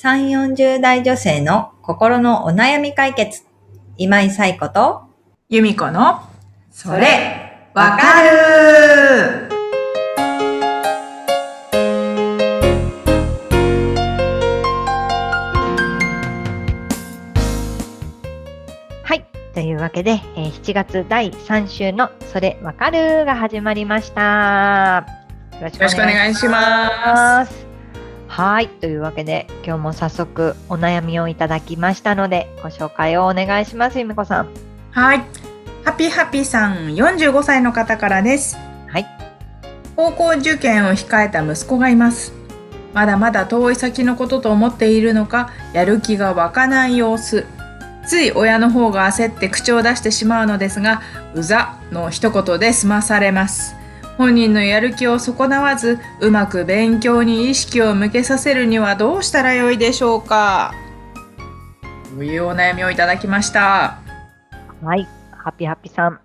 3、40代女性の心のお悩み解決。今井冴子と、由美子の、それ、わかるはい。というわけで、えー7月第3週のそれわかるが始まりました。よろしよろしくお願いします。す。はい。というわけで、今日も早速お悩みをいただきましたので、ご紹介をお願いします、ゆみこさん。はい。ハピハピさん、45歳の方からです。はい。高校受験を控えた息子がいます。まだまだ遠い先のことと思っているのか、やる気が湧かない様子。つい親の方が焦って口を出してしまうのですが、うざの一言で済まされます。本人のやる気を損なわず、うまく勉強に意識を向けさせるにはどうしたらよいでしょうか？というお悩みをいただきました。はい。ハピハピさん、あ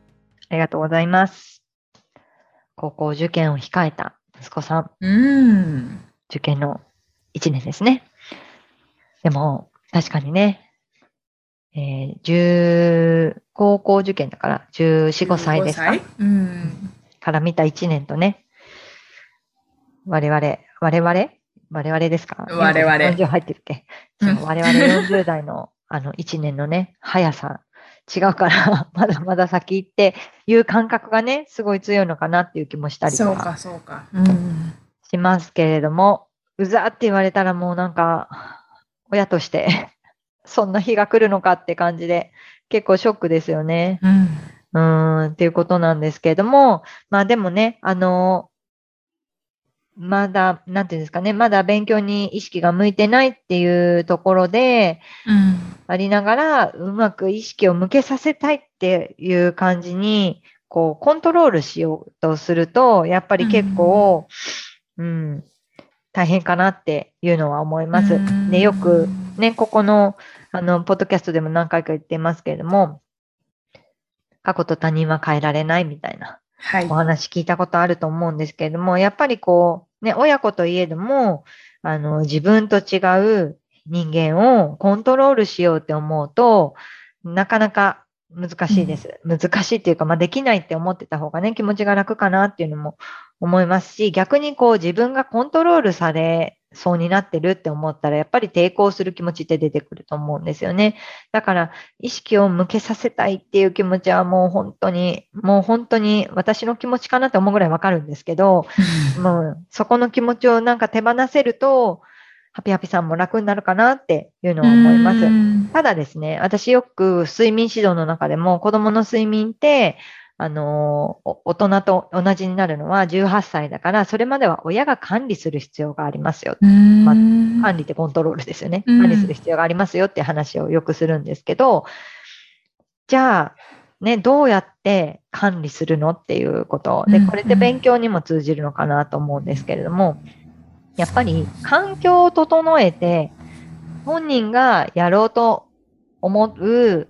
りがとうございます。高校受験を控えた息子さん、うーん。受験の1年ですね。でも、確かにね、えー、10高校受験だから、14、5歳ですか？15歳？うん。から見た1年とね、我々、我々？我々ですか？我々40入ってるっけ、うん我々40代の あの1年のね、速さ、違うから、まだまだ先行っていう感覚がね、すごい強いのかなっていう気もしたりとかそうか、そうか。うん。しますけれども、うざって言われたらもうなんか、親として、そんな日が来るのかって感じで、結構ショックですよね。うん。うーん、っていうことなんですけれども、まあでもね、あの、まだ、なんていうんですかね、まだ勉強に意識が向いてないっていうところでうん。ありながら、うまく意識を向けさせたいっていう感じに、こう、コントロールしようとすると、やっぱり結構、うん、大変かなっていうのは思います。うんで、よく、ね、ここの、あの、ポッドキャストでも何回か言ってますけれども、過去と他人は変えられないみたいなはいお。話聞いたことあると思うんですけれども、やっぱりこう、ね、親子といえども、あの、自分と違う人間をコントロールしようって思うと、なかなか難しいです。難しいっていうか、まあ、できないって思ってた方がね、気持ちが楽かなっていうのも思いますし、逆にこう自分がコントロールされそうになってるって思ったら、やっぱり抵抗する気持ちって出てくると思うんですよね。だから、意識を向けさせたいっていう気持ちはもう本当に、もう本当に私の気持ちかなって思うぐらいわかるんですけど、もうそこの気持ちをなんか手放せると、ハピハピさんも楽になるかなっていうのは思います。うんただですね、私よく睡眠指導の中でも子供の睡眠って、あのお大人と同じになるのは18歳だから、それまでは親が管理する必要がありますよ。うんま管理ってコントロールですよね。うん管理する必要がありますよって話をよくするんですけど、じゃあ、ね、どうやって管理するのっていうこと。で、うんこれって勉強にも通じるのかなと思うんですけれども、やっぱり環境を整えて、本人がやろうと思う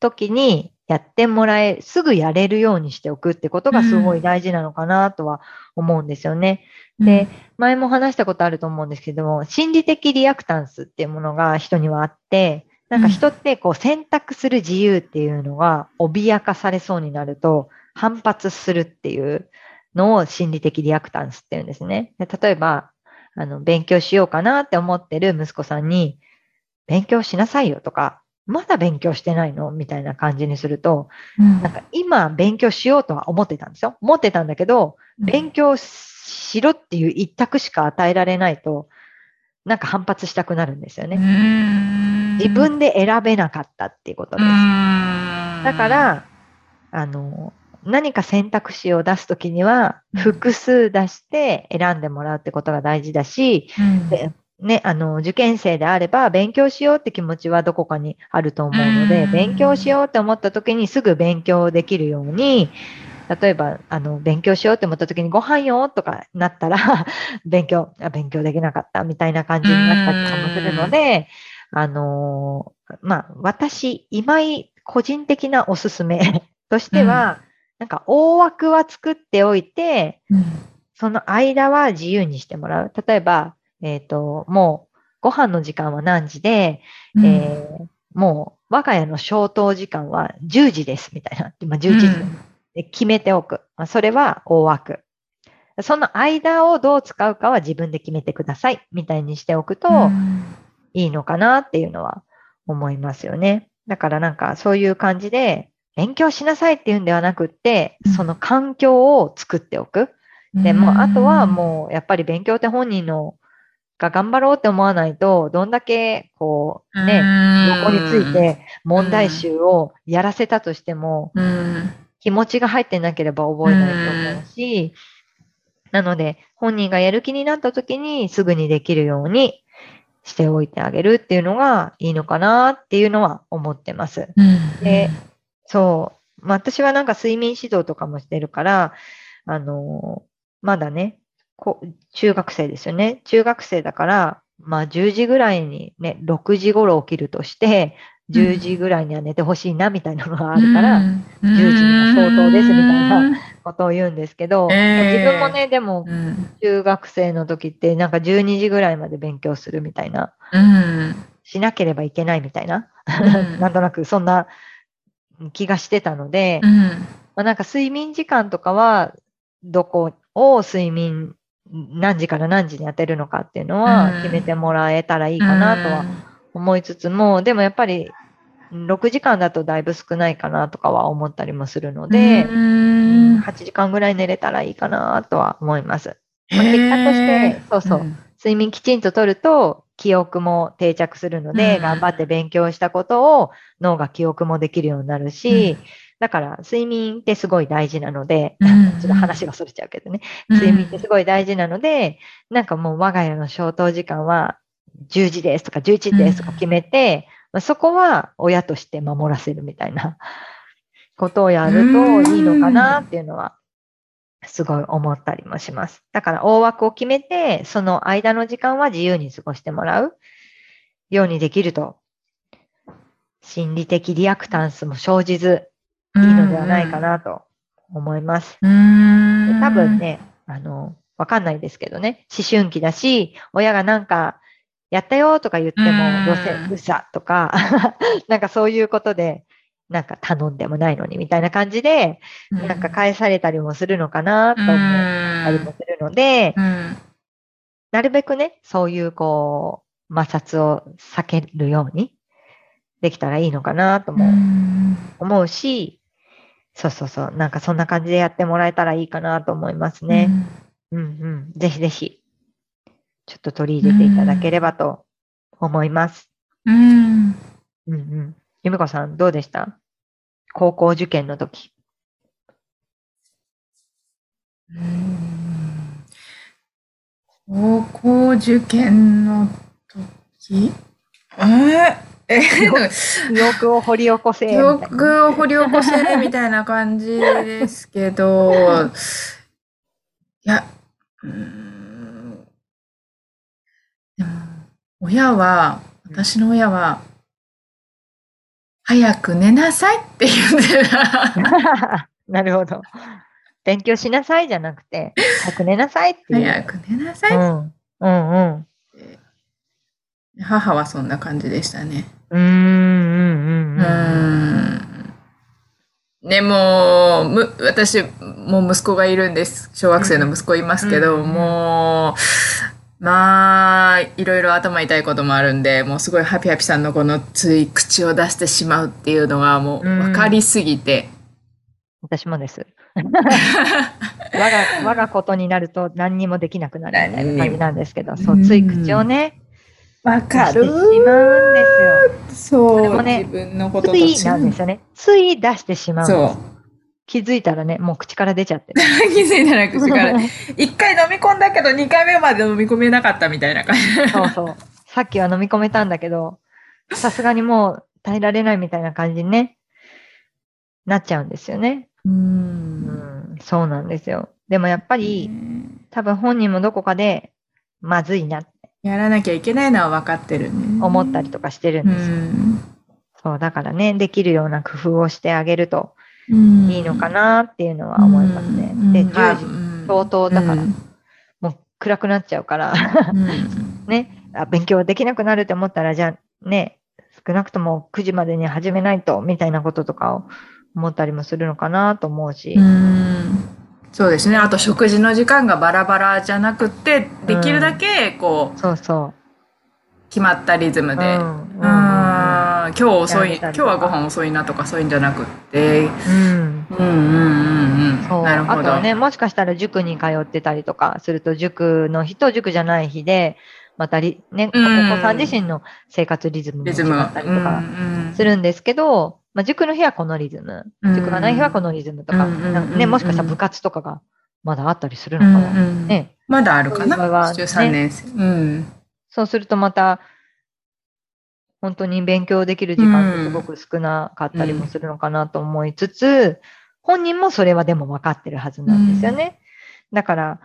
時にやってもらえ、すぐやれるようにしておくってことがすごい大事なのかなとは思うんですよね。で、前も話したことあると思うんですけども、心理的リアクタンスっていうものが人にはあって、なんか人ってこう選択する自由っていうのが脅かされそうになると反発するっていうのを心理的リアクタンスっていうんですね。で例えば、あの、勉強しようかなって思ってる息子さんに、勉強しなさいよとか、まだ勉強してないの？みたいな感じにすると、うんなんか今勉強しようとは思ってたんですよ。思ってたんだけど、勉強しろっていう一択しか与えられないと、なんか反発したくなるんですよね。ね自分で選べなかったっていうことです。だだから、あの、何か選択肢を出すときには、うん。複数出して選んでもらうってことが大事だし、でね、あの、受験生であれば、勉強しようって気持ちはどこかにあると思うので、うん。勉強しようって思った時にすぐ勉強できるように、例えば、あの、勉強しようって思った時にご飯よとかなったら、勉強、あ勉強できなかったみたいな感じになったりとかもするので、あのーまあ、私、今井個人的なおすすめとしては、なんか大枠は作っておいて、その間は自由にしてもらう。例えば、えっ、と、もうご飯の時間は何時で、えーもう我が家の消灯時間は10時ですみたいな。まあ、11時で決めておく。まあ、それは大枠。その間をどう使うかは自分で決めてくださいみたいにしておくといいのかなっていうのは思いますよね。だからなんかそういう感じで勉強しなさいっていうんではなくって、その環境を作っておく。でもうあとはもうやっぱり勉強って本人のが頑張ろうって思わないと、どんだけこうね、横について問題集をやらせたとしても、うん、気持ちが入ってなければ覚えないと思うし、なので本人がやる気になった時にすぐにできるようにしておいてあげるっていうのがいいのかなっていうのは思ってます。うん。でそう。まあ、私はなんか睡眠指導とかもしてるから、あのーまだね、こ中学生ですよね。中学生だから、まあ10時ぐらいにね、6時頃起きるとして、10時ぐらいには寝てほしいなみたいなのがあるから、うん。10時には相当ですみたいなことを言うんですけど、えー自分もね、でもうん。中学生の時ってなんか12時ぐらいまで勉強するみたいな、うん。しなければいけないみたいな、うん。なんとなくそんな気がしてたので、うん。まあ、なんか睡眠時間とかは、どこを睡眠何時から何時に当てるのかっていうのうん。は決めてもらえたらいいかなとは思いつつも、でもやっぱり6時間だとだいぶ少ないかなとかは思ったりもするので、うん。8時間ぐらい寝れたらいいかなとは思います。まあ結果としてそうそう。睡眠きちんととると記憶も定着するので、うん。頑張って勉強したことを脳が記憶もできるようになるし、うん。だから睡眠ってすごい大事なので、うん。ちょっと話がそれちゃうけどね、うん。睡眠ってすごい大事なので、なんかもう我が家の消灯時間は10時ですとか11時ですとか決めて、まあそこは親として守らせるみたいなことをやるといいのかなっていうのはすごい思ったりもします。だから大枠を決めて、その間の時間は自由に過ごしてもらう。ようにできると、心理的リアクタンスも生じずいいのではないかなと思います。多分ね、あの、わかんないですけどね、思春期だし、親がなんか、やったよとか言ってもうん、どうせうさとか、なんかそういうことで、なんか頼んでもないのにみたいな感じで、なんか返されたりもするのかなと思ったりもするので、うんなるべくね、そういうこう、摩擦を避けるようにできたらいいのかなとも思うし、そうそうそう、なんかそんな感じでやってもらえたらいいかなと思いますね。うんうん。ぜひぜひ、ちょっと取り入れていただければと思います。うんうんうん。ゆめこさん、どうでした？高校受験の時。高校受験の時？えー、え？ー、記憶を掘り起こせ。記憶を掘り起こせみたいな感じですけど、いや、うーん。でも、親は、私の親は、早く寝なさいって言ってた。なるほど。勉強しなさいじゃなくて、早く寝なさいって。早く寝なさい、うん。うんうん。母はそんな感じでしたね。うーんうんうんううん。ーんでもむ私もう息子がいるんです小学生の息子いますけど、うんもうまあいろいろ頭痛いこともあるんでもうすごいハピハピさんのこのつい口を出してしまうっていうのがもう分かりすぎて、私もです。我が、我がことになると何にもできなくなるみたいな感じなんですけど、そう、つい口をね、わ出してしまうんですよ。そう、でもね自分のこととついなんですよね。つい出してしまうんですそう。気づいたらね、もう口から出ちゃってる。気づいたら口から 一回飲み込んだけど二回目まで飲み込めなかったみたいな感じそうそう。さっきは飲み込めたんだけど、さすがにもう耐えられないみたいな感じにね、なっちゃうんですよね。ううんん、そうなんですよ。でもやっぱり、多分本人もどこかで、まずいなやらなきゃいけないのは分かってるね。思ったりとかしてるんうですよ。んそう、だからね、できるような工夫をしてあげるとうんいいのかなっていうのは思いますね。で、10時、時相当だからもう暗くなっちゃうから、ね、あ勉強できなくなるって思ったら、じゃあね、少なくとも9時までに始めないと、みたいなこととかを思ったりもするのかなと思うし。うん。そうですね。あと食事の時間がバラバラじゃなくて、できるだけこう、そうそ決まったリズムう。で、ううんん。今日遅い、今日はご飯遅いなとかそういうんじゃなくって、うん。うんうんうんうん。そう。なるほど。あとはね、もしかしたら塾に通ってたりとかすると、塾の日と塾じゃない日で、またり、ね、おうん子さん自身の生活リズムも違リズム。ったりとかうんうんするんですけど、まあ、塾の日はこのリズム、うん塾がない日はこのリズムとか、ね、もしかしたら部活とかがまだあったりするうんのかな。うんね、まだあるかな？ね ?13 年生。うん。そうするとまた、本当に勉強できる時間ってすごく少なかったりもするのかなと思いつつ、本人もそれはでも分かってるはずなんですよね。だから、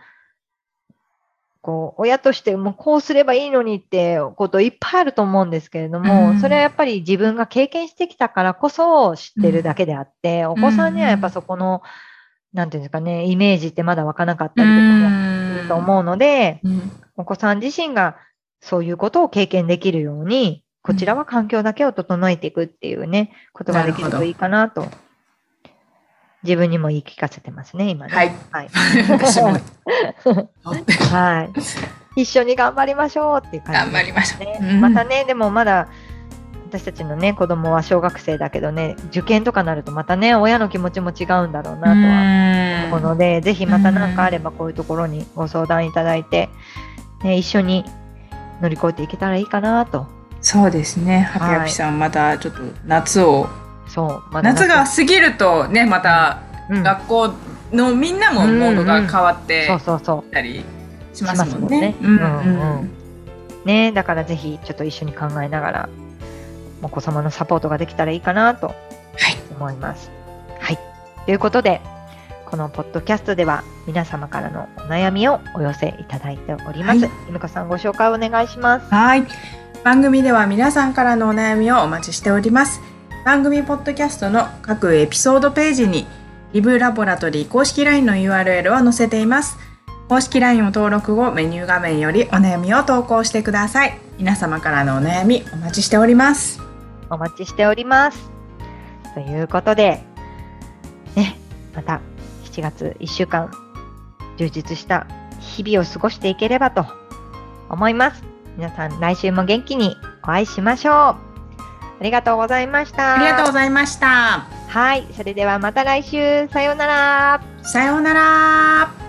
こう、親としてもうこうすればいいのにってこといっぱいあると思うんですけれども、うんそれはやっぱり自分が経験してきたからこそ知ってるだけであって、お子さんにはやっぱそこの、なんていうんですかね、イメージってまだ湧かなかったりとかもすると思うので、うん。お子さん自身がそういうことを経験できるように、こちらは環境だけを整えていくっていうね、ことができるといいかなと、自分にも言い聞かせてますね、今ね。はい。はい。私も はい。一緒に頑張りましょうっていう感じ頑張りましょう。ね。うんまたね、でもまだ、私たちのね、子供は小学生だけどね、受験とかなるとまたね、親の気持ちも違うんだろうなとは思うので、ぜひまた何かあればこういうところにご相談いただいて、ね、一緒に乗り越えていけたらいいかなと。そうですね。ハピハピさん、またちょっと夏を、そう。まだ夏が過ぎるとね、またうん学校のみんなもモードが変わってそうそうそう。たりししますもんね。うんうんねだからぜひちょっと一緒に考えながら、お子様のサポートができたらいいかなとはい。思います。はい。ということで、このポッドキャストでは皆様からのお悩みをお寄せいただいております。はいゆみこさんご紹介お願いします。はい。番組では皆さんからのお悩みをお待ちしております。番組ポッドキャストの各エピソードページに、リブラボラトリー公式 LINE の URL を載せています。公式 LINE を登録後、メニュー画面よりお悩みを投稿してください。皆様からのお悩みお待ちしております。お待ちしております。ということで、ね、また7月1週間、充実した日々を過ごしていければと思います。皆さん来週も元気にお会いしましょう。ありがとうございました。ありがとうございました。はい、それではまた来週、さようなら。さようなら。